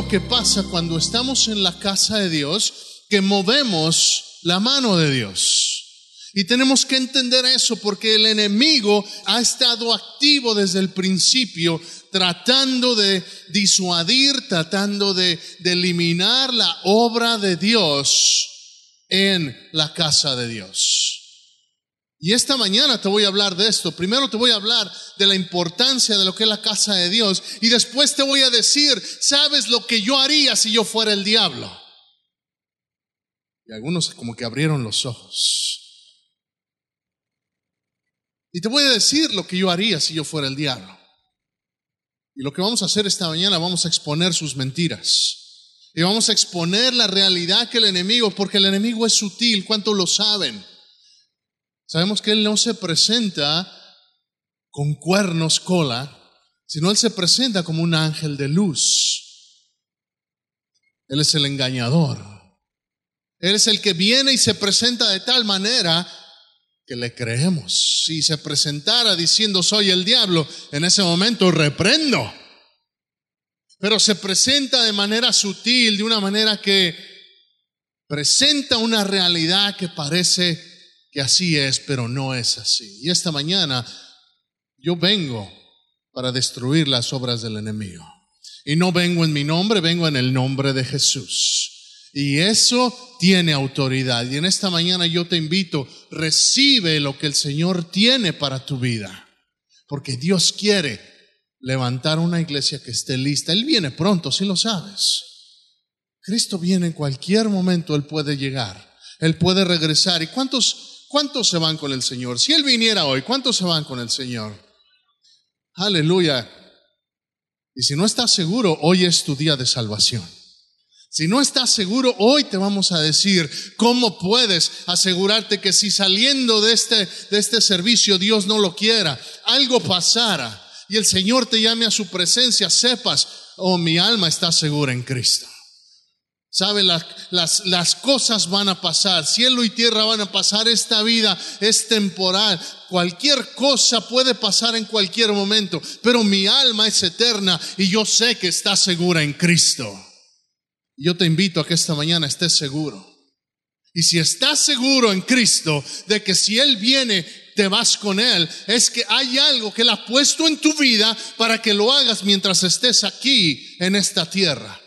algo que pasa cuando estamos en la casa de Dios, que movemos la mano de Dios. Y tenemos que entender eso porque el enemigo ha estado activo desde el principio tratando de disuadir, tratando de, de, eliminar la obra de Dios en la casa de Dios. Y esta mañana te voy a hablar de esto. Primero te voy a hablar de la importancia de lo que es la casa de Dios y después te voy a decir, ¿sabes lo que yo haría si yo fuera el diablo? Y algunos como que abrieron los ojos. Y te voy a decir lo que yo haría si yo fuera el diablo. Y lo que vamos a hacer esta mañana, vamos a exponer sus mentiras. Y vamos a exponer la realidad que el enemigo, porque el enemigo es sutil, ¿cuánto lo saben? Sabemos que él no se presenta con cuernos cola, sino él se presenta como un ángel de luz. Él es el engañador. Él es el que viene y se presenta de tal manera que le creemos. Si se presentara diciendo soy el diablo, en ese momento reprendo. Pero se presenta de manera sutil, de una manera que presenta una realidad que parece que así es, pero no es así. Y esta mañana yo vengo para destruir las obras del enemigo. Y no vengo en mi nombre, vengo en el nombre de Jesús. Y eso tiene autoridad. Y en esta mañana yo te invito, recibe lo que el Señor tiene para tu vida. Porque Dios quiere levantar una iglesia que esté lista. Él viene pronto, si lo sabes. Cristo viene en cualquier momento, Él puede llegar. Él puede regresar. ¿Y cuántos, cuántos se van con el Señor? Si Él viniera hoy, ¿cuántos se van con el Señor? Aleluya. Y si no estás seguro, hoy es tu día de salvación. Si no estás seguro, hoy te vamos a decir cómo puedes asegurarte que si saliendo de este, de este servicio Dios no lo quiera, algo pasara y el Señor te llame a su presencia, sepas, oh, mi alma está segura en Cristo. Sabe, las, las, las cosas van a pasar, cielo y tierra van a pasar, esta vida es temporal, cualquier cosa puede pasar en cualquier momento, pero mi alma es eterna y yo sé que está segura en Cristo. Yo te invito a que esta mañana estés seguro. Y si estás seguro en Cristo de que si Él viene, te vas con Él, es que hay algo que Él ha puesto en tu vida para que lo hagas mientras estés aquí en esta tierra.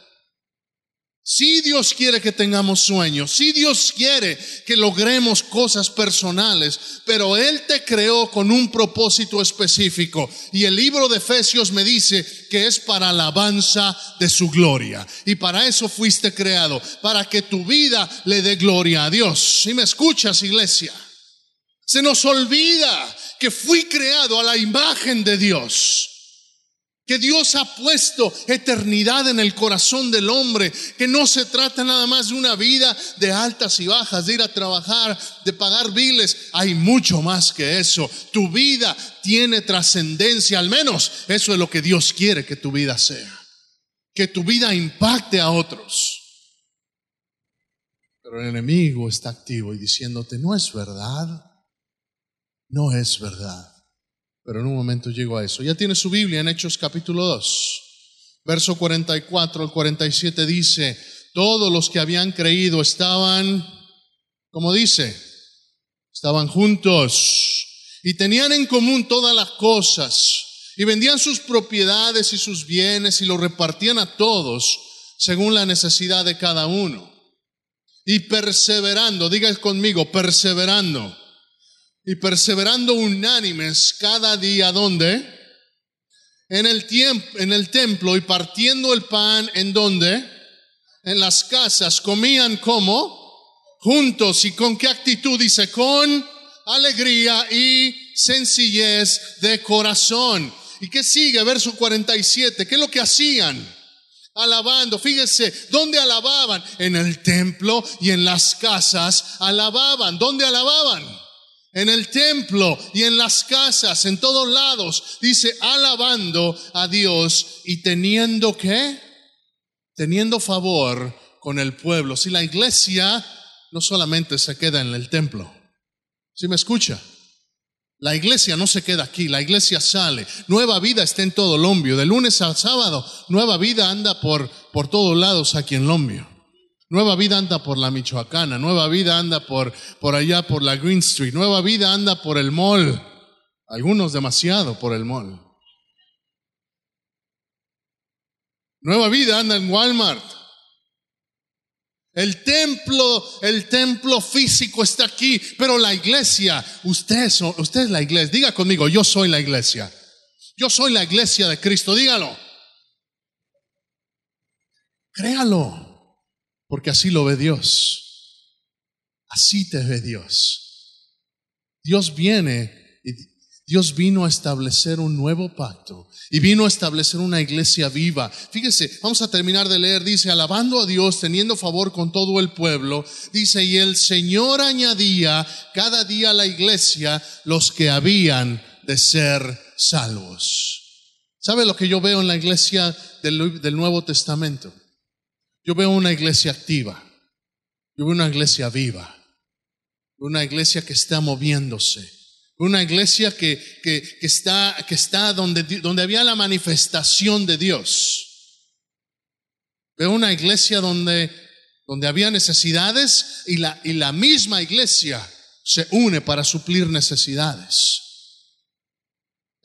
Si Dios quiere que tengamos sueños, si Dios quiere que logremos cosas personales, pero Él te creó con un propósito específico. Y el libro de Efesios me dice que es para alabanza de su gloria. Y para eso fuiste creado, para que tu vida le dé gloria a Dios. Si me escuchas, iglesia, se nos olvida que fui creado a la imagen de Dios que Dios ha puesto eternidad en el corazón del hombre, que no se trata nada más de una vida de altas y bajas, de ir a trabajar, de pagar biles, hay mucho más que eso. Tu vida tiene trascendencia, al menos eso es lo que Dios quiere que tu vida sea, que tu vida impacte a otros. Pero el enemigo está activo y diciéndote, no es verdad, no es verdad. Pero en un momento llego a eso. Ya tiene su Biblia en Hechos capítulo 2. Verso 44 al 47 dice, todos los que habían creído estaban, como dice, estaban juntos y tenían en común todas las cosas y vendían sus propiedades y sus bienes y los repartían a todos según la necesidad de cada uno. Y perseverando, diga conmigo, perseverando y perseverando unánimes cada día, ¿dónde? En el, en el templo y partiendo el pan, ¿en dónde? En las casas, comían como juntos y con qué actitud dice, con alegría y sencillez de corazón. ¿Y qué sigue? Verso 47, ¿qué es lo que hacían? alabando. Fíjense, ¿dónde alababan? En el templo y en las casas alababan. ¿Dónde alababan? En el templo y en las casas, en todos lados, dice, alabando a Dios y teniendo qué? Teniendo favor con el pueblo. Si la iglesia no solamente se queda en el templo, si me escucha? La iglesia no se queda aquí, la iglesia sale. Nueva vida está en todo Lombio. De lunes a sábado, nueva vida anda por, por todos lados aquí en Lombio. Nueva vida anda por la Michoacana, nueva vida anda por, por allá por la Green Street, nueva vida anda por el mall. Algunos demasiado por el mall. Nueva vida anda en Walmart. El templo, el templo físico está aquí, pero la iglesia, usted usted es la iglesia. Diga conmigo, yo soy la iglesia. Yo soy la iglesia de Cristo, dígalo. Créalo, porque así lo ve Dios. Así te ve Dios. Dios viene y Dios vino a establecer un nuevo pacto y vino a establecer una iglesia viva. Fíjese, vamos a terminar de leer, dice, alabando a Dios, teniendo favor con todo el pueblo, dice, y el Señor añadía cada día a la iglesia los que habían de ser salvos. ¿Sabe lo que yo veo en la iglesia del, del Nuevo Testamento? Yo veo una iglesia activa, yo veo una iglesia viva, una iglesia que está moviéndose una iglesia que, que, está, que está donde, donde había la manifestación de Dios. Veo una iglesia donde, donde había necesidades y la, y la misma iglesia se une para suplir necesidades.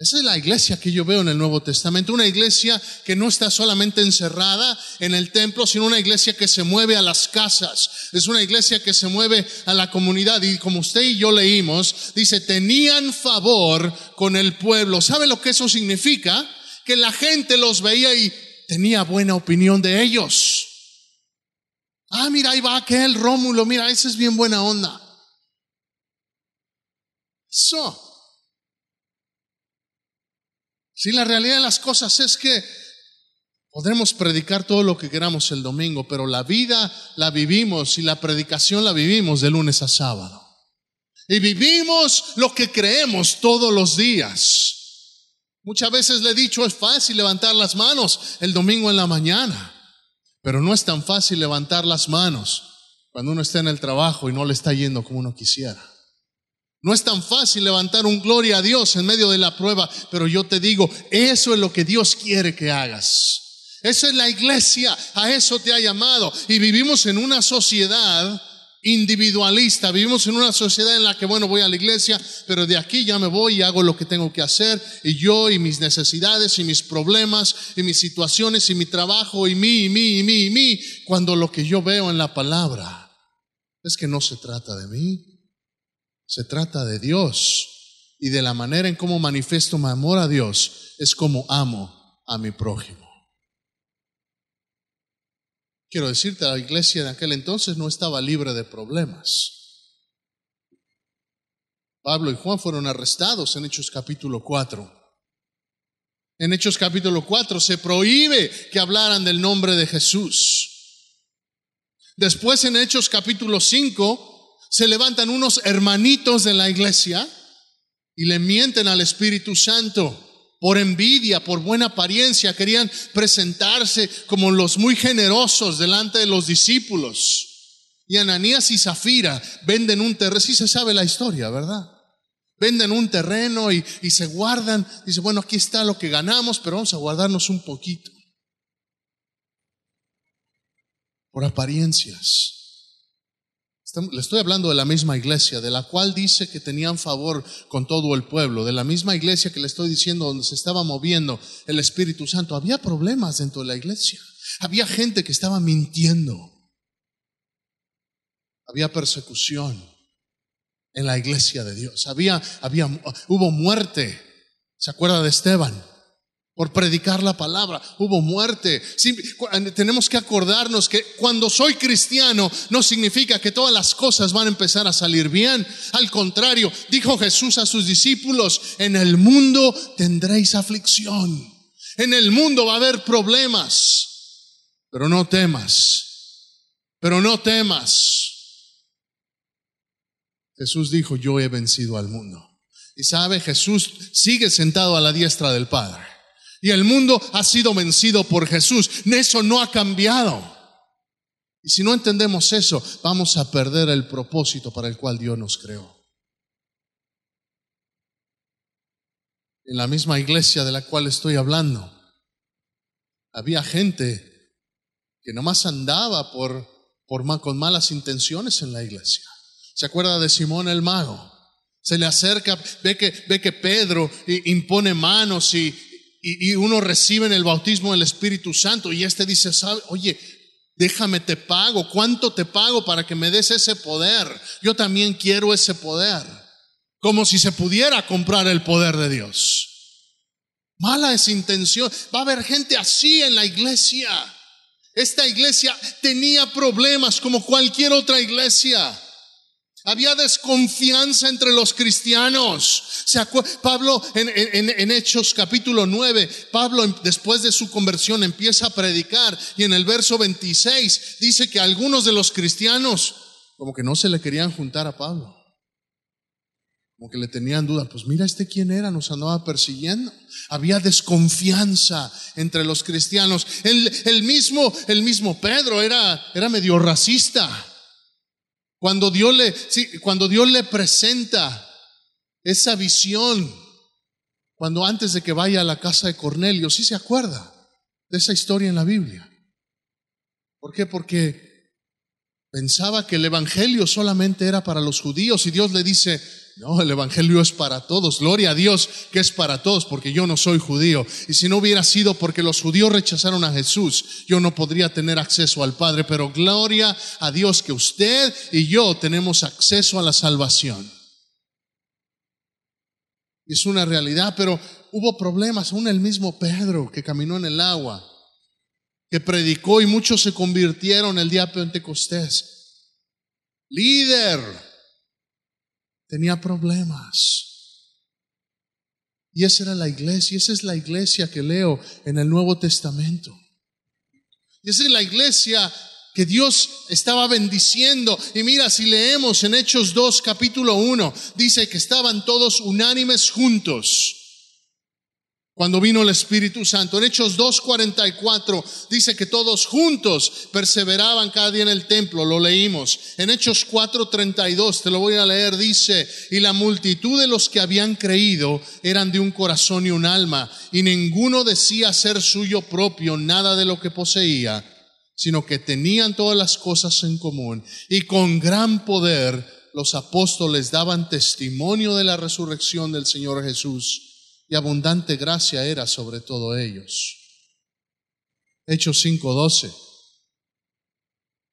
Esa es la iglesia que yo veo en el Nuevo Testamento, una iglesia que no está solamente encerrada en el templo, sino una iglesia que se mueve a las casas, es una iglesia que se mueve a la comunidad y como usted y yo leímos, dice, tenían favor con el pueblo. ¿Sabe lo que eso significa? Que la gente los veía y tenía buena opinión de ellos. Ah, mira, ahí va aquel Rómulo, mira, ese es bien buena onda. Eso. Si la realidad de las cosas es que podremos predicar todo lo que queramos el domingo, pero la vida la vivimos y la predicación la vivimos de lunes a sábado. Y vivimos lo que creemos todos los días. Muchas veces le he dicho, es fácil levantar las manos el domingo en la mañana, pero no es tan fácil levantar las manos cuando uno está en el trabajo y no le está yendo como uno quisiera. No es tan fácil levantar un gloria a Dios en medio de la prueba, pero yo te digo, eso es lo que Dios quiere que hagas. Esa es la iglesia, a eso te ha llamado. Y vivimos en una sociedad individualista, vivimos en una sociedad en la que, bueno, voy a la iglesia, pero de aquí ya me voy y hago lo que tengo que hacer, y yo y mis necesidades y mis problemas y mis situaciones y mi trabajo y mí y mí y mí y mí, cuando lo que yo veo en la palabra es que no se trata de mí, se trata de Dios y de la manera en cómo manifiesto mi amor a Dios es como amo a mi prójimo. Quiero decirte, la iglesia de aquel entonces no estaba libre de problemas. Pablo y Juan fueron arrestados en Hechos capítulo 4. En Hechos capítulo 4 se prohíbe que hablaran del nombre de Jesús. Después en Hechos capítulo 5 se levantan unos hermanitos de la iglesia y le mienten al Espíritu Santo por envidia, por buena apariencia, querían presentarse como los muy generosos delante de los discípulos. Y Ananías y Zafira venden un terreno, sí se sabe la historia, ¿verdad? Venden un terreno y, y se guardan, dice, bueno, aquí está lo que ganamos, pero vamos a guardarnos un poquito. Por apariencias. Le estoy hablando de la misma iglesia, de la cual dice que tenían favor con todo el pueblo, de la misma iglesia que le estoy diciendo donde se estaba moviendo el Espíritu Santo. Había problemas dentro de la iglesia. Había gente que estaba mintiendo. Había persecución en la iglesia de Dios. Había, había, hubo muerte. ¿Se acuerda de Esteban? Por predicar la palabra. Hubo muerte. tenemos que acordarnos que cuando soy cristiano no significa que todas las cosas van a empezar a salir bien. Al contrario, dijo Jesús a sus discípulos, en el mundo tendréis aflicción. En el mundo va a haber problemas. Pero no temas. Pero no temas. Jesús dijo, yo he vencido al mundo. Y sabe, Jesús sigue sentado a la diestra del Padre. Y el mundo ha sido vencido por Jesús. Eso no ha cambiado. Y si no entendemos eso, vamos a perder el propósito para el cual Dios nos creó. en la misma iglesia de la cual estoy hablando, había gente que nomás andaba por, por con malas intenciones en la iglesia. ¿Se acuerda de Simón el mago? Se le acerca, ve que, ve que Pedro impone manos y, y, uno recibe en el bautismo del Espíritu Santo y este dice, oye, déjame te pago, ¿cuánto te pago para que me des ese poder? Yo también quiero ese poder, como si se pudiera comprar el poder de Dios. Mala es intención. Va a haber gente así en la iglesia. Esta iglesia tenía problemas como cualquier otra iglesia. Había desconfianza entre los cristianos. Pablo en, Hechos capítulo 9, Pablo después de su conversión empieza a predicar y en el verso 26 dice que algunos de los cristianos como que no se le querían juntar a Pablo. Como que le tenían duda, pues mira este quién era, nos andaba persiguiendo. Había desconfianza entre los cristianos. El, el mismo, el mismo Pedro era, era medio racista. Cuando Dios le, cuando Dios le presenta esa visión, cuando antes de que vaya a la casa de Cornelio, sí se acuerda de esa historia en la Biblia. ¿Por qué? Porque pensaba que el Evangelio solamente era para los judíos y Dios le dice, no, el Evangelio es para todos. Gloria a Dios que es para todos, porque yo no soy judío. Y si no hubiera sido porque los judíos rechazaron a Jesús, yo no podría tener acceso al Padre. Pero gloria a Dios que usted y yo tenemos acceso a la salvación. Es una realidad, pero hubo problemas. Aún el mismo Pedro que caminó en el agua, que predicó y muchos se convirtieron el día de Pentecostés. Líder tenía problemas. Y esa era la iglesia, esa es la iglesia que leo en el Nuevo Testamento. Y esa es la iglesia que Dios estaba bendiciendo. Y mira, si leemos en Hechos 2, capítulo 1, dice que estaban todos unánimes juntos cuando vino el Espíritu Santo. En Hechos 2.44 dice que todos juntos perseveraban cada día en el templo, lo leímos. En Hechos 4.32, te lo voy a leer, dice, y la multitud de los que habían creído eran de un corazón y un alma, y ninguno decía ser suyo propio nada de lo que poseía, sino que tenían todas las cosas en común, y con gran poder los apóstoles daban testimonio de la resurrección del Señor Jesús y abundante gracia era sobre todo ellos. Hechos 5:12.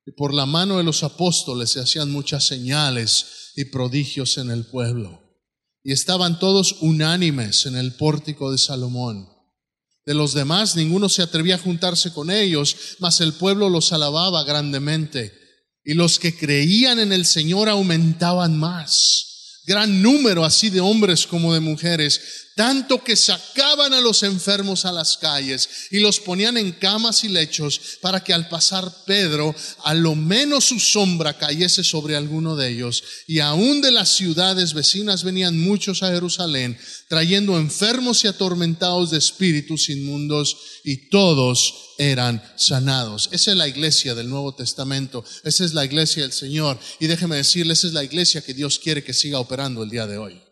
Y por la mano de los apóstoles se hacían muchas señales y prodigios en el pueblo. Y estaban todos unánimes en el pórtico de Salomón. De los demás ninguno se atrevía a juntarse con ellos, mas el pueblo los alababa grandemente. Y los que creían en el Señor aumentaban más. Gran número así de hombres como de mujeres tanto que sacaban a los enfermos a las calles y los ponían en camas y lechos para que al pasar Pedro, a lo menos su sombra cayese sobre alguno de ellos. Y aún de las ciudades vecinas venían muchos a Jerusalén, trayendo enfermos y atormentados de espíritus inmundos, y todos eran sanados. Esa es la iglesia del Nuevo Testamento, esa es la iglesia del Señor. Y déjeme decirle, esa es la iglesia que Dios quiere que siga operando el día de hoy.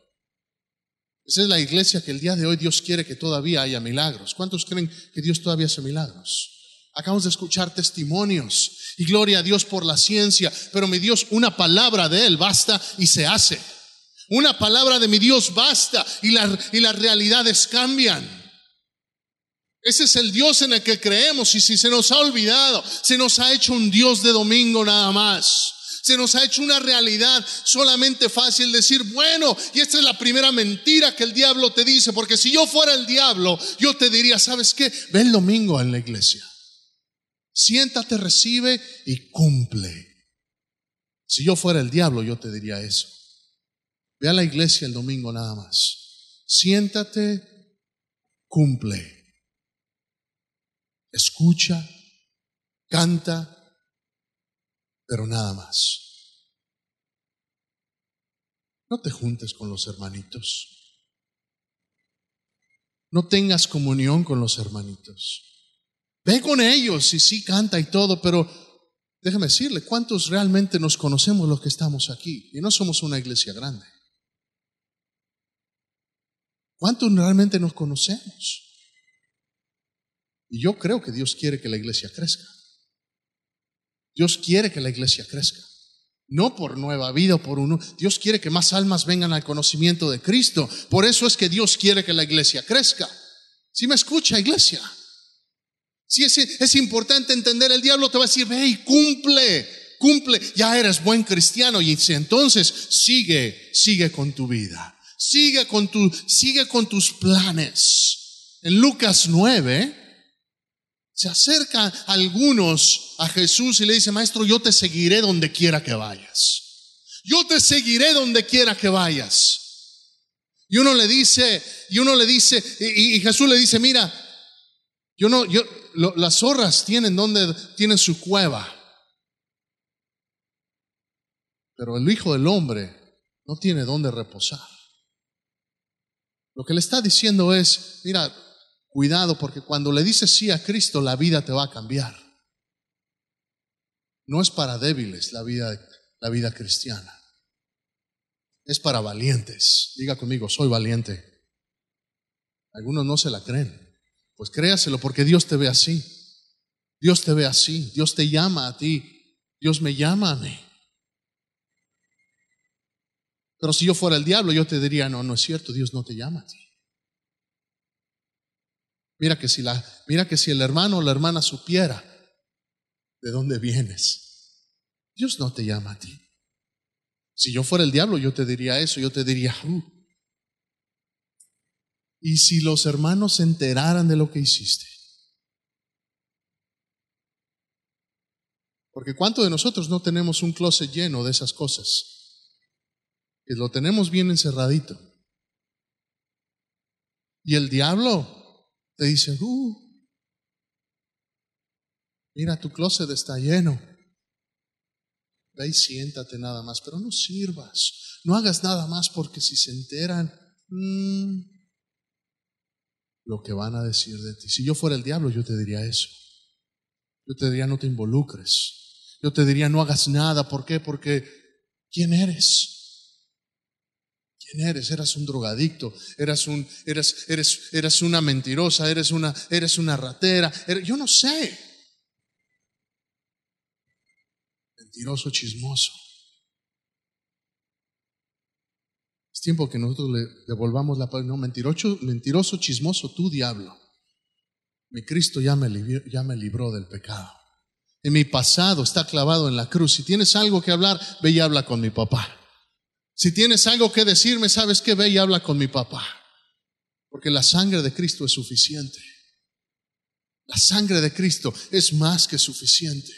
Esa es la iglesia que el día de hoy Dios quiere que todavía haya milagros. ¿Cuántos creen que Dios todavía hace milagros? Acabamos de escuchar testimonios y gloria a Dios por la ciencia, pero mi Dios, una palabra de Él basta y se hace. Una palabra de mi Dios basta y, y las realidades cambian. Ese es el Dios en el que creemos y si se nos ha olvidado, se nos ha hecho un Dios de domingo nada más. Se nos ha hecho una realidad solamente fácil decir, bueno, y esta es la primera mentira que el diablo te dice, porque si yo fuera el diablo, yo te diría, ¿sabes qué? Ve el domingo en la iglesia. Siéntate, recibe y cumple. Si yo fuera el diablo, yo te diría eso. Ve a la iglesia el domingo nada más. Siéntate, cumple. Escucha, canta, pero nada más. No te juntes con los hermanitos. No tengas comunión con los hermanitos. Ve con ellos y sí canta y todo, pero déjame decirle, ¿cuántos realmente nos conocemos los que estamos aquí? Y no somos una iglesia grande. ¿Cuántos realmente nos conocemos? Y yo creo que Dios quiere que la iglesia crezca. Dios quiere que la iglesia crezca. No por nueva vida o por uno. Dios quiere que más almas vengan al conocimiento de Cristo. Por eso es que Dios quiere que la iglesia crezca. Si me escucha, iglesia. Si es, es importante entender, el diablo te va a decir, ve y cumple, cumple, ya eres buen cristiano. Y entonces sigue, sigue con tu vida. Sigue con, tu, sigue con tus planes. En Lucas 9, se acercan algunos a Jesús y le dice, maestro, yo te seguiré donde quiera que vayas. Yo te seguiré donde quiera que vayas. Y uno le dice, y uno le dice, y, Jesús le dice, mira, yo no, yo, las zorras tienen donde, tienen su cueva. Pero el Hijo del Hombre no tiene donde reposar. Lo que le está diciendo es, mira, Cuidado porque cuando le dices sí a Cristo, la vida te va a cambiar. No es para débiles la vida, la vida cristiana. Es para valientes. Diga conmigo, soy valiente. Algunos no se la creen. Pues créaselo porque Dios te ve así. Dios te ve así. Dios te llama a ti. Dios me llama a mí. Pero si yo fuera el diablo, yo te diría, no, no es cierto, Dios no te llama a ti. Mira que si la, mira que si el hermano o la hermana supiera de dónde vienes, Dios no te llama a ti. Si yo fuera el diablo, yo te diría eso, yo te diría, uh". y si los hermanos se enteraran de lo que hiciste. Porque ¿cuánto de nosotros no tenemos un closet lleno de esas cosas? Que lo tenemos bien encerradito. Y el diablo te dice, uh, mira, tu closet está lleno. Ve y siéntate nada más, pero no sirvas. No hagas nada más porque si se enteran, mm, lo que van a decir de ti. Si yo fuera el diablo, yo te diría eso. Yo te diría, no te involucres. Yo te diría, no hagas nada. ¿Por qué? Porque, ¿quién eres? Eres? Eras un drogadicto, eras, un, eres, eres, eres una mentirosa, eres una, eres una ratera, yo no sé. Mentiroso, chismoso. Es tiempo que nosotros le devolvamos la palabra. No, mentiroso, mentiroso, chismoso, tú diablo. Mi Cristo ya me, ya me libró del pecado. En mi pasado está clavado en la cruz. Si tienes algo que hablar, ve y habla con mi papá. Si tienes algo que decirme, sabes que ve y habla con mi papá. Porque la sangre de Cristo es suficiente. La sangre de Cristo es más que suficiente.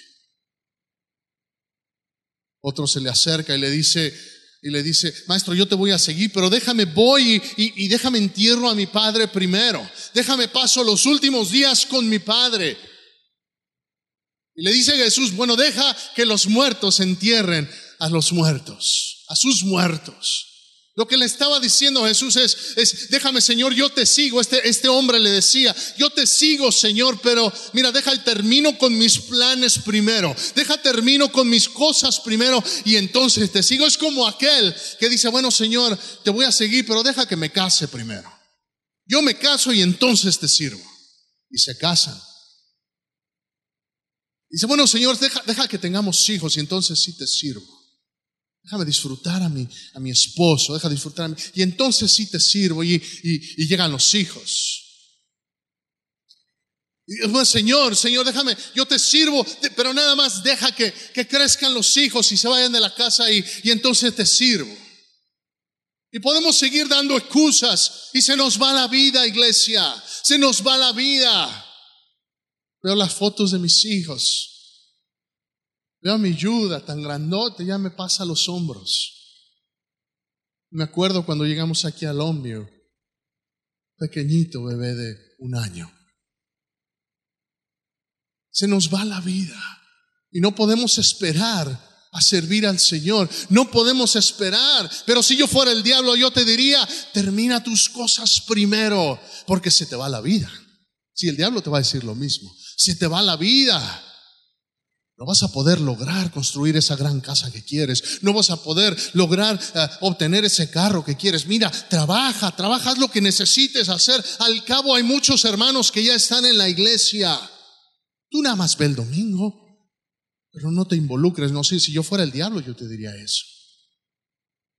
Otro se le acerca y le dice, y le dice, maestro, yo te voy a seguir, pero déjame, voy y, y, déjame entierro a mi padre primero. Déjame paso los últimos días con mi padre. Y le dice Jesús, bueno, deja que los muertos entierren a los muertos a sus muertos. Lo que le estaba diciendo Jesús es, es, déjame Señor, yo te sigo. Este, este hombre le decía, yo te sigo Señor, pero mira, deja el termino con mis planes primero. Deja termino con mis cosas primero y entonces te sigo. Es como aquel que dice, bueno Señor, te voy a seguir, pero deja que me case primero. Yo me caso y entonces te sirvo. Y se casan. Dice, bueno Señor, deja, deja que tengamos hijos y entonces sí te sirvo. Déjame disfrutar a mi, a mi esposo, deja disfrutar a mí. Y entonces sí te sirvo y, y, llegan los hijos. Y Señor, Señor, déjame, yo te sirvo, pero nada más deja que, que crezcan los hijos y se vayan de la casa y, y entonces te sirvo. Y podemos seguir dando excusas y se nos va la vida, iglesia, se nos va la vida. Veo las fotos de mis hijos Veo mi ayuda tan grandote, ya me pasa a los hombros. Me acuerdo cuando llegamos aquí al Ombio, pequeñito bebé de un año. Se nos va la vida y no podemos esperar a servir al Señor. No podemos esperar. Pero si yo fuera el diablo, yo te diría, termina tus cosas primero, porque se te va la vida. Si el diablo te va a decir lo mismo, se te va la vida. No vas a poder lograr construir esa gran casa que quieres. No vas a poder lograr eh, obtener ese carro que quieres. Mira, trabaja, trabaja, haz lo que necesites hacer. Al cabo hay muchos hermanos que ya están en la iglesia. Tú nada más ve el domingo, pero no te involucres. No sé, si yo fuera el diablo yo te diría eso.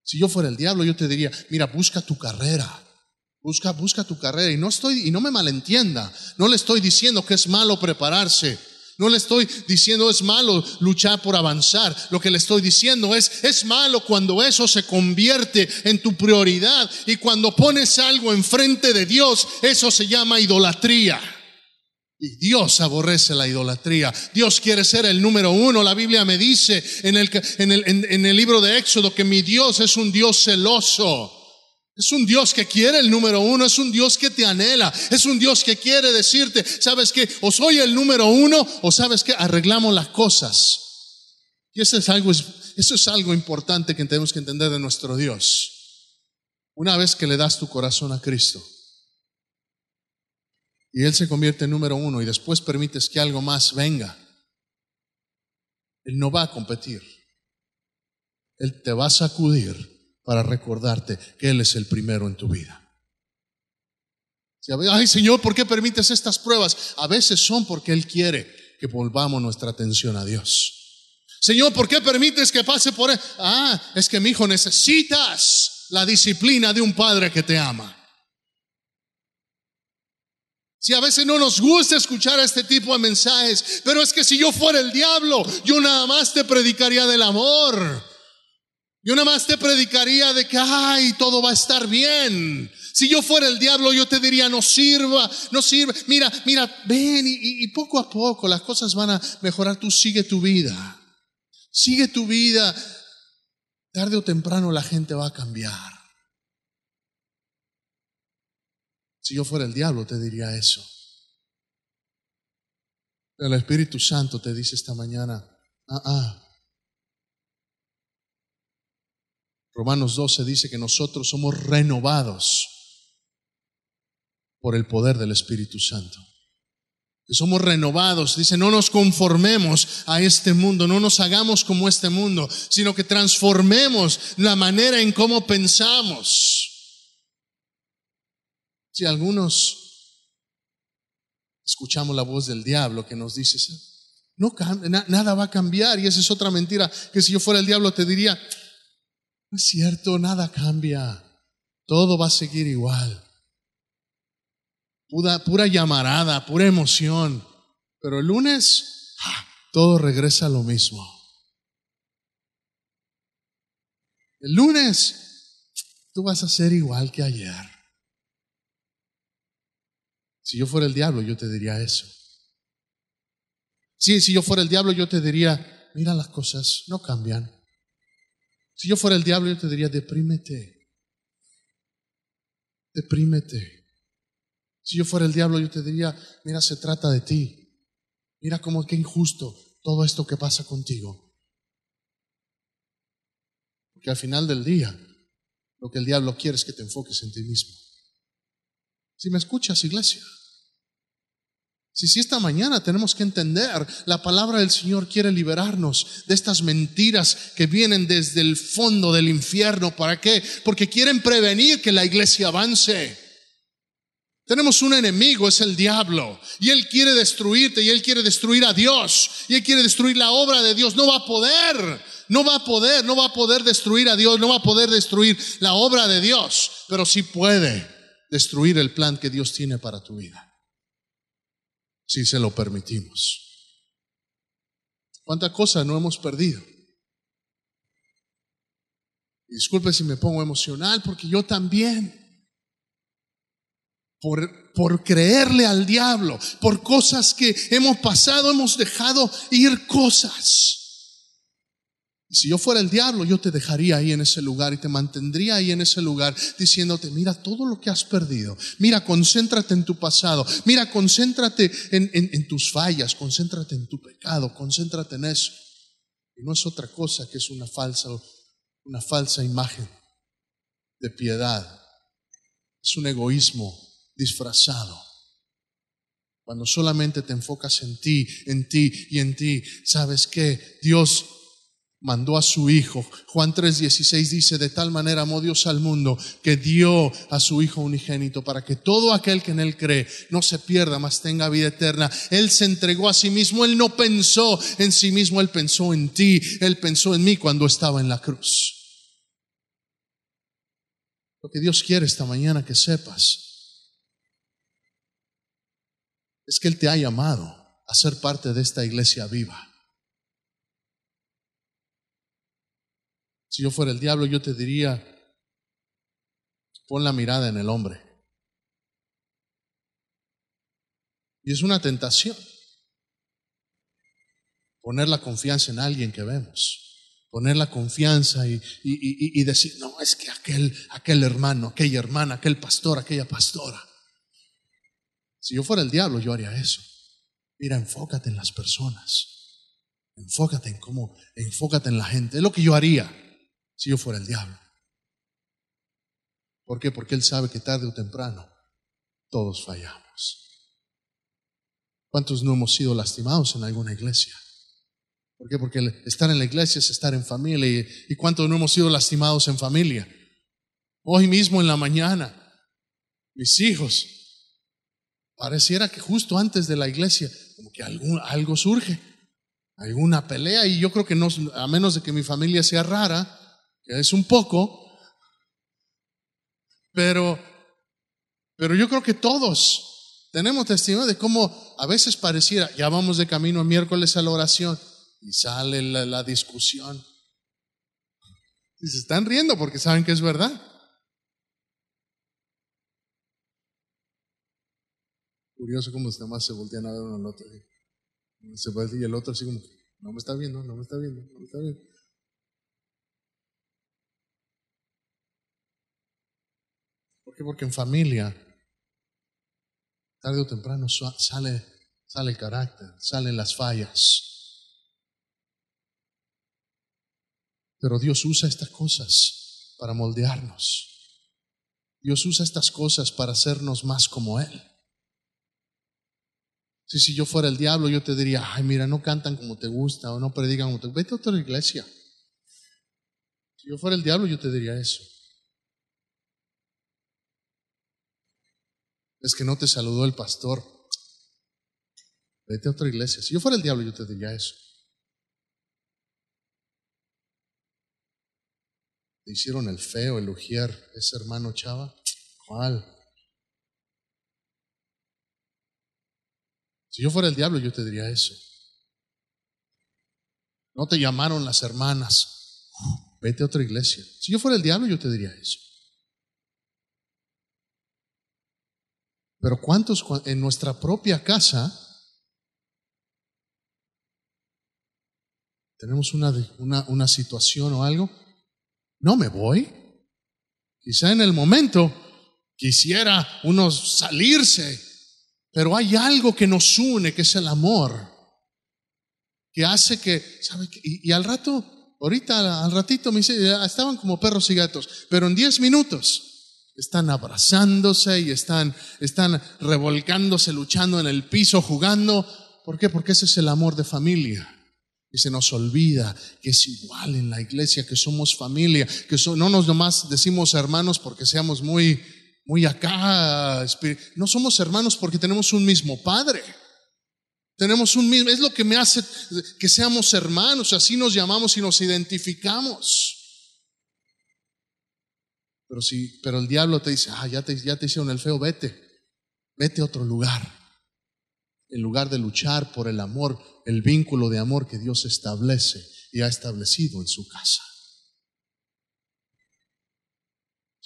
Si yo fuera el diablo yo te diría, mira, busca tu carrera. Busca, busca tu carrera. Y no estoy, y no me malentienda. No le estoy diciendo que es malo prepararse. No le estoy diciendo es malo luchar por avanzar. Lo que le estoy diciendo es, es malo cuando eso se convierte en tu prioridad y cuando pones algo enfrente de Dios, eso se llama idolatría. Y Dios aborrece la idolatría. Dios quiere ser el número uno. La Biblia me dice en el, en el, en el libro de Éxodo que mi Dios es un Dios celoso. Es un Dios que quiere el número uno, es un Dios que te anhela, es un Dios que quiere decirte, sabes que o soy el número uno o sabes que arreglamos las cosas. Y eso es algo, eso es algo importante que tenemos que entender de nuestro Dios. Una vez que le das tu corazón a Cristo y Él se convierte en número uno y después permites que algo más venga, Él no va a competir. Él te va a sacudir para recordarte que Él es el primero en tu vida. Ay Señor, ¿por qué permites estas pruebas? A veces son porque Él quiere que volvamos nuestra atención a Dios. Señor, ¿por qué permites que pase por él? Ah, es que mi hijo necesitas la disciplina de un padre que te ama. Si a veces no nos gusta escuchar este tipo de mensajes, pero es que si yo fuera el diablo, yo nada más te predicaría del amor. Yo nada más te predicaría de que, ay, todo va a estar bien. Si yo fuera el diablo, yo te diría, no sirva, no sirve. Mira, mira, ven y, poco a poco las cosas van a mejorar. Tú sigue tu vida. Sigue tu vida. Tarde o temprano la gente va a cambiar. Si yo fuera el diablo, te diría eso. El Espíritu Santo te dice esta mañana, ah, ah, Romanos 12 dice que nosotros somos renovados por el poder del Espíritu Santo. Que somos renovados. Dice, no nos conformemos a este mundo, no nos hagamos como este mundo, sino que transformemos la manera en cómo pensamos. Si algunos escuchamos la voz del diablo que nos dice, no, nada va a cambiar, y esa es otra mentira, que si yo fuera el diablo te diría, no es cierto, nada cambia. Todo va a seguir igual. Pura, llamarada, pura emoción. Pero el lunes, todo regresa a lo mismo. El lunes, tú vas a ser igual que ayer. Si yo fuera el diablo, yo te diría eso. Sí, si yo fuera el diablo, yo te diría, mira las cosas, no cambian. Si yo fuera el diablo, yo te diría, deprímete. Deprímete. Si yo fuera el diablo, yo te diría, mira, se trata de ti. Mira cómo qué injusto todo esto que pasa contigo. Porque al final del día, lo que el diablo quiere es que te enfoques en ti mismo. Si me escuchas, iglesia. Si, si esta mañana tenemos que entender, la palabra del Señor quiere liberarnos de estas mentiras que vienen desde el fondo del infierno. ¿Para qué? Porque quieren prevenir que la iglesia avance. Tenemos un enemigo, es el diablo, y él quiere destruirte, y él quiere destruir a Dios, y él quiere destruir la obra de Dios. No va a poder, no va a poder, no va a poder destruir a Dios, no va a poder destruir la obra de Dios, pero sí puede destruir el plan que Dios tiene para tu vida si se lo permitimos. ¿Cuántas cosas no hemos perdido? Disculpe si me pongo emocional, porque yo también, por, por creerle al diablo, por cosas que hemos pasado, hemos dejado ir cosas. Y si yo fuera el diablo, yo te dejaría ahí en ese lugar y te mantendría ahí en ese lugar diciéndote, mira todo lo que has perdido, mira, concéntrate en tu pasado, mira, concéntrate en, tus fallas, concéntrate en tu pecado, concéntrate en eso. Y no es otra cosa que es una falsa, una falsa imagen de piedad. Es un egoísmo disfrazado. Cuando solamente te enfocas en ti, en ti y en ti, ¿sabes qué? Dios mandó a su Hijo. Juan 3:16 dice, de tal manera amó Dios al mundo que dio a su Hijo unigénito para que todo aquel que en Él cree no se pierda, mas tenga vida eterna. Él se entregó a sí mismo, Él no pensó en sí mismo, Él pensó en ti, Él pensó en mí cuando estaba en la cruz. Lo que Dios quiere esta mañana que sepas es que Él te ha llamado a ser parte de esta iglesia viva. Si yo fuera el diablo, yo te diría, pon la mirada en el hombre. Y es una tentación poner la confianza en alguien que vemos, poner la confianza y, decir, no, es que aquel, aquel hermano, aquella hermana, aquel pastor, aquella pastora. Si yo fuera el diablo, yo haría eso. Mira, enfócate en las personas. Enfócate en cómo, enfócate en la gente. Es lo que yo haría si yo fuera el diablo. ¿Por qué? Porque Él sabe que tarde o temprano todos fallamos. ¿Cuántos no hemos sido lastimados en alguna iglesia? ¿Por qué? Porque estar en la iglesia es estar en familia. ¿Y, cuántos no hemos sido lastimados en familia? Hoy mismo en la mañana, mis hijos, pareciera que justo antes de la iglesia, como que algún, algo surge, alguna pelea, y yo creo que no, a menos de que mi familia sea rara, es un poco, pero, pero yo creo que todos tenemos testimonio de cómo a veces pareciera, ya vamos de camino a miércoles a la oración y sale la, discusión. Y se están riendo porque saben que es verdad. Curioso cómo los demás se voltean a ver uno al otro. y el otro así como, no me está viendo, no me está viendo, no me está viendo. Porque en familia, tarde o temprano sale, sale el carácter, salen las fallas. Pero Dios usa estas cosas para moldearnos. Dios usa estas cosas para hacernos más como Él. Si, si yo fuera el diablo, yo te diría, ay, mira, no cantan como te gusta o no predican como te gusta. Vete a otra iglesia. Si yo fuera el diablo, yo te diría eso. Es que no te saludó el pastor. Vete a otra iglesia. Si yo fuera el diablo, yo te diría eso. Te hicieron el feo, el ujier, ese hermano Chava. ¿Cuál? Si yo fuera el diablo, yo te diría eso. No te llamaron las hermanas. Vete a otra iglesia. Si yo fuera el diablo, yo te diría eso. Pero ¿cuántos en nuestra propia casa tenemos una, una, situación o algo? No me voy. Quizá en el momento quisiera uno salirse, pero hay algo que nos une, que es el amor, que hace que, ¿sabe? Y, y al rato, ahorita, al ratito me dice, estaban como perros y gatos, pero en 10 minutos están abrazándose y están, están revolcándose, luchando en el piso, jugando. ¿Por qué? Porque ese es el amor de familia. Y se nos olvida que es igual en la iglesia, que somos familia, que no nos nomás decimos hermanos porque seamos muy, muy acá. No somos hermanos porque tenemos un mismo Padre. Tenemos un mismo, es lo que me hace que seamos hermanos, así nos llamamos y nos identificamos. Pero si, pero el diablo te dice, ah, ya te, ya te hicieron el feo, vete, vete a otro lugar. En lugar de luchar por el amor, el vínculo de amor que Dios establece y ha establecido en su casa.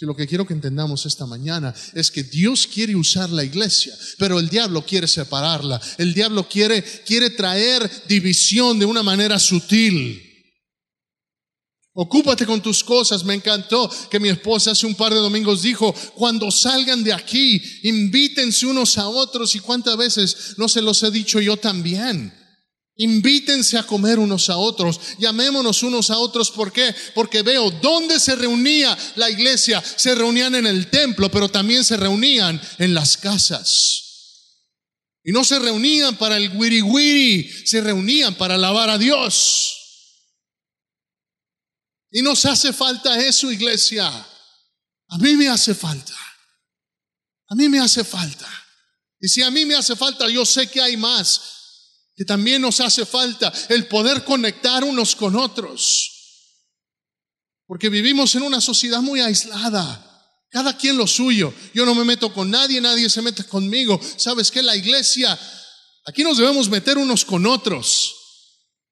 Si lo que quiero que entendamos esta mañana es que Dios quiere usar la iglesia, pero el diablo quiere separarla. El diablo quiere, quiere traer división de una manera sutil. Ocúpate con tus cosas. Me encantó que mi esposa hace un par de domingos dijo, cuando salgan de aquí, invítense unos a otros. ¿Y cuántas veces no se los he dicho yo también? Invítense a comer unos a otros, llamémonos unos a otros. ¿Por qué? Porque veo dónde se reunía la iglesia. Se reunían en el templo, pero también se reunían en las casas. Y no se reunían para el wiri wiri, se reunían para alabar a Dios. Y nos hace falta eso, iglesia. A mí me hace falta. A mí me hace falta. Y si a mí me hace falta, yo sé que hay más. Que también nos hace falta el poder conectar unos con otros. Porque vivimos en una sociedad muy aislada. Cada quien lo suyo. Yo no me meto con nadie, nadie se mete conmigo. ¿Sabes qué? La iglesia, aquí nos debemos meter unos con otros.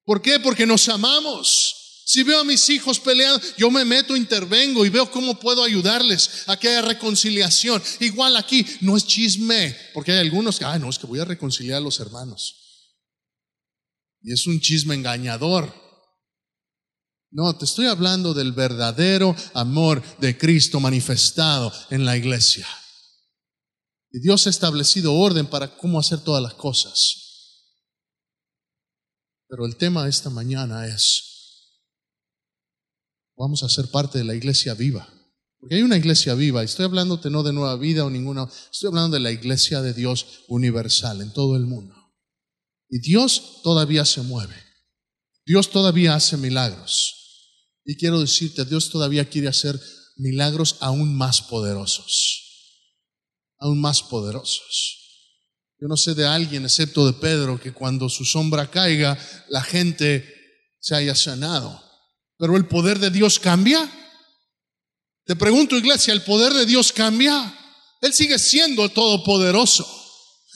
¿Por qué? Porque nos amamos. Si veo a mis hijos peleando, yo me meto, intervengo y veo cómo puedo ayudarles a que haya reconciliación. Igual aquí, no es chisme, porque hay algunos que, ah, no, es que voy a reconciliar a los hermanos. Y es un chisme engañador. No, te estoy hablando del verdadero amor de Cristo manifestado en la iglesia. Y Dios ha establecido orden para cómo hacer todas las cosas. Pero el tema de esta mañana es, vamos a ser parte de la iglesia viva. Porque hay una iglesia viva, y estoy hablándote no de nueva vida o ninguna, estoy hablando de la iglesia de Dios universal en todo el mundo. Y Dios todavía se mueve. Dios todavía hace milagros. Y quiero decirte, Dios todavía quiere hacer milagros aún más poderosos. Aún más poderosos. Yo no sé de alguien, excepto de Pedro, que cuando su sombra caiga, la gente se haya sanado. Pero el poder de Dios cambia. Te pregunto, iglesia, ¿el poder de Dios cambia? Él sigue siendo todopoderoso.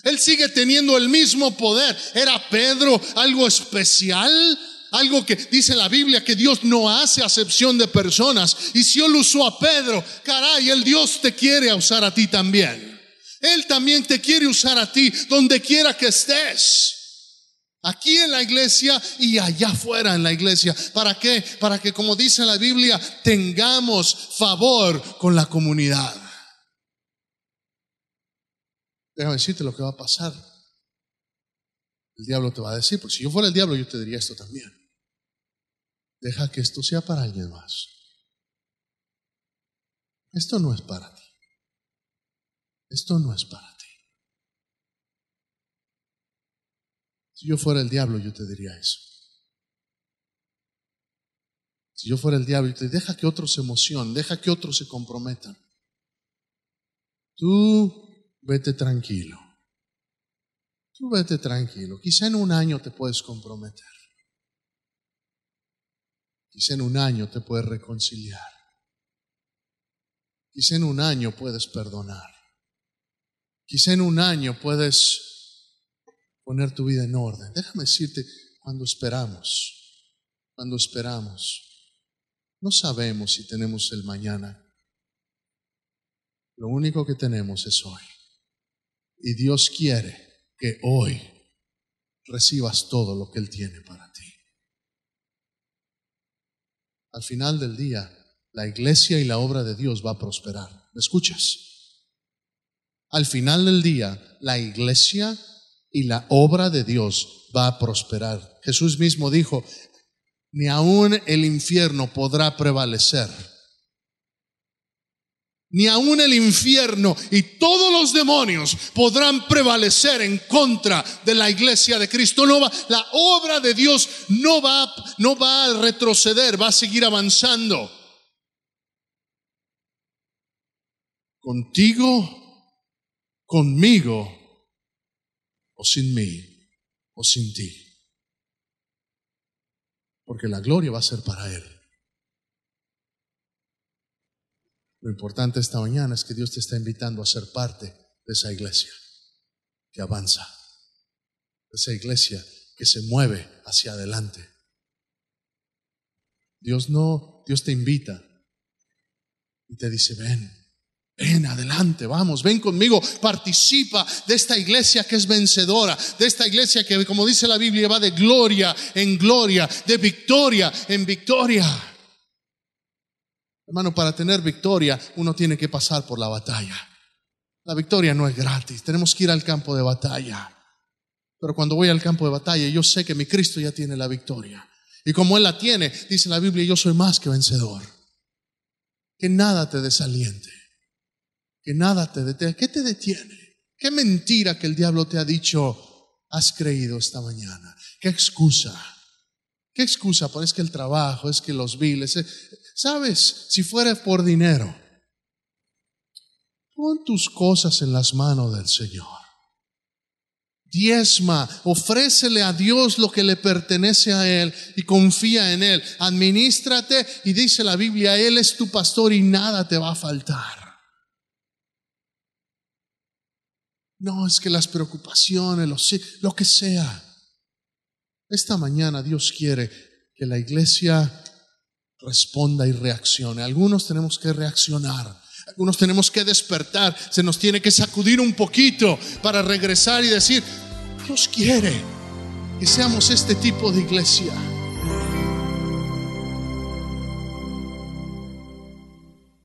Él sigue teniendo el mismo poder. ¿Era Pedro algo especial? Algo que dice la Biblia que Dios no hace acepción de personas. Y si Él usó a Pedro, caray, el Dios te quiere usar a ti también. Él también te quiere usar a ti donde quiera que estés. Aquí en la iglesia y allá afuera en la iglesia. ¿Para qué? Para que, como dice la Biblia, tengamos favor con la comunidad. Déjame decirte lo que va a pasar. El diablo te va a decir, porque si yo fuera el diablo, yo te diría esto también. Deja que esto sea para alguien más. Esto no es para ti. Esto no es para ti. Si yo fuera el diablo, yo te diría eso. Si yo fuera el diablo, yo te deja que otros se emocionen, deja que otros se comprometan. Tú vete tranquilo. Tú vete tranquilo. Quizá en un año te puedes comprometer. Quizá en un año te puedes reconciliar. Quizá en un año puedes perdonar. Quizá en un año puedes poner tu vida en orden. Déjame decirte, cuando esperamos, cuando esperamos, no sabemos si tenemos el mañana. Lo único que tenemos es hoy. Y Dios quiere que hoy recibas todo lo que Él tiene para ti. Al final del día, la iglesia y la obra de Dios va a prosperar. ¿Me escuchas? Al final del día, la iglesia y la obra de Dios va a prosperar. Jesús mismo dijo, ni aún el infierno podrá prevalecer. Ni aún el infierno y todos los demonios podrán prevalecer en contra de la iglesia de Cristo. No va, la obra de Dios no va, no va a retroceder, va a seguir avanzando. Contigo, conmigo o sin mí o sin ti. Porque la gloria va a ser para Él. Lo importante esta mañana es que Dios te está invitando a ser parte de esa iglesia que avanza, de esa iglesia que se mueve hacia adelante. Dios no, Dios te invita y te dice, ven, Ven adelante, vamos, ven conmigo, participa de esta iglesia que es vencedora, de esta iglesia que, como dice la Biblia, va de gloria en gloria, de victoria en victoria. Hermano, para tener victoria uno tiene que pasar por la batalla. La victoria no es gratis, tenemos que ir al campo de batalla. Pero cuando voy al campo de batalla, yo sé que mi Cristo ya tiene la victoria. Y como Él la tiene, dice la Biblia, yo soy más que vencedor. Que nada te desaliente que nada te detiene. ¿Qué te detiene? ¿Qué mentira que el diablo te ha dicho has creído esta mañana? ¿Qué excusa? ¿Qué excusa? Pues es que el trabajo, es que los biles. eh, ¿Sabes? Si fuera por dinero, pon tus cosas en las manos del Señor. Diezma, ofrécele a Dios lo que le pertenece a Él y confía en Él. Administrate y dice la Biblia, Él es tu pastor y nada te va a faltar. No, es que las preocupaciones, los, lo que sea. Esta mañana Dios quiere que la iglesia responda y reaccione. Algunos tenemos que reaccionar. Algunos tenemos que despertar, se nos tiene que sacudir un poquito para regresar y decir, Dios quiere que seamos este tipo de iglesia.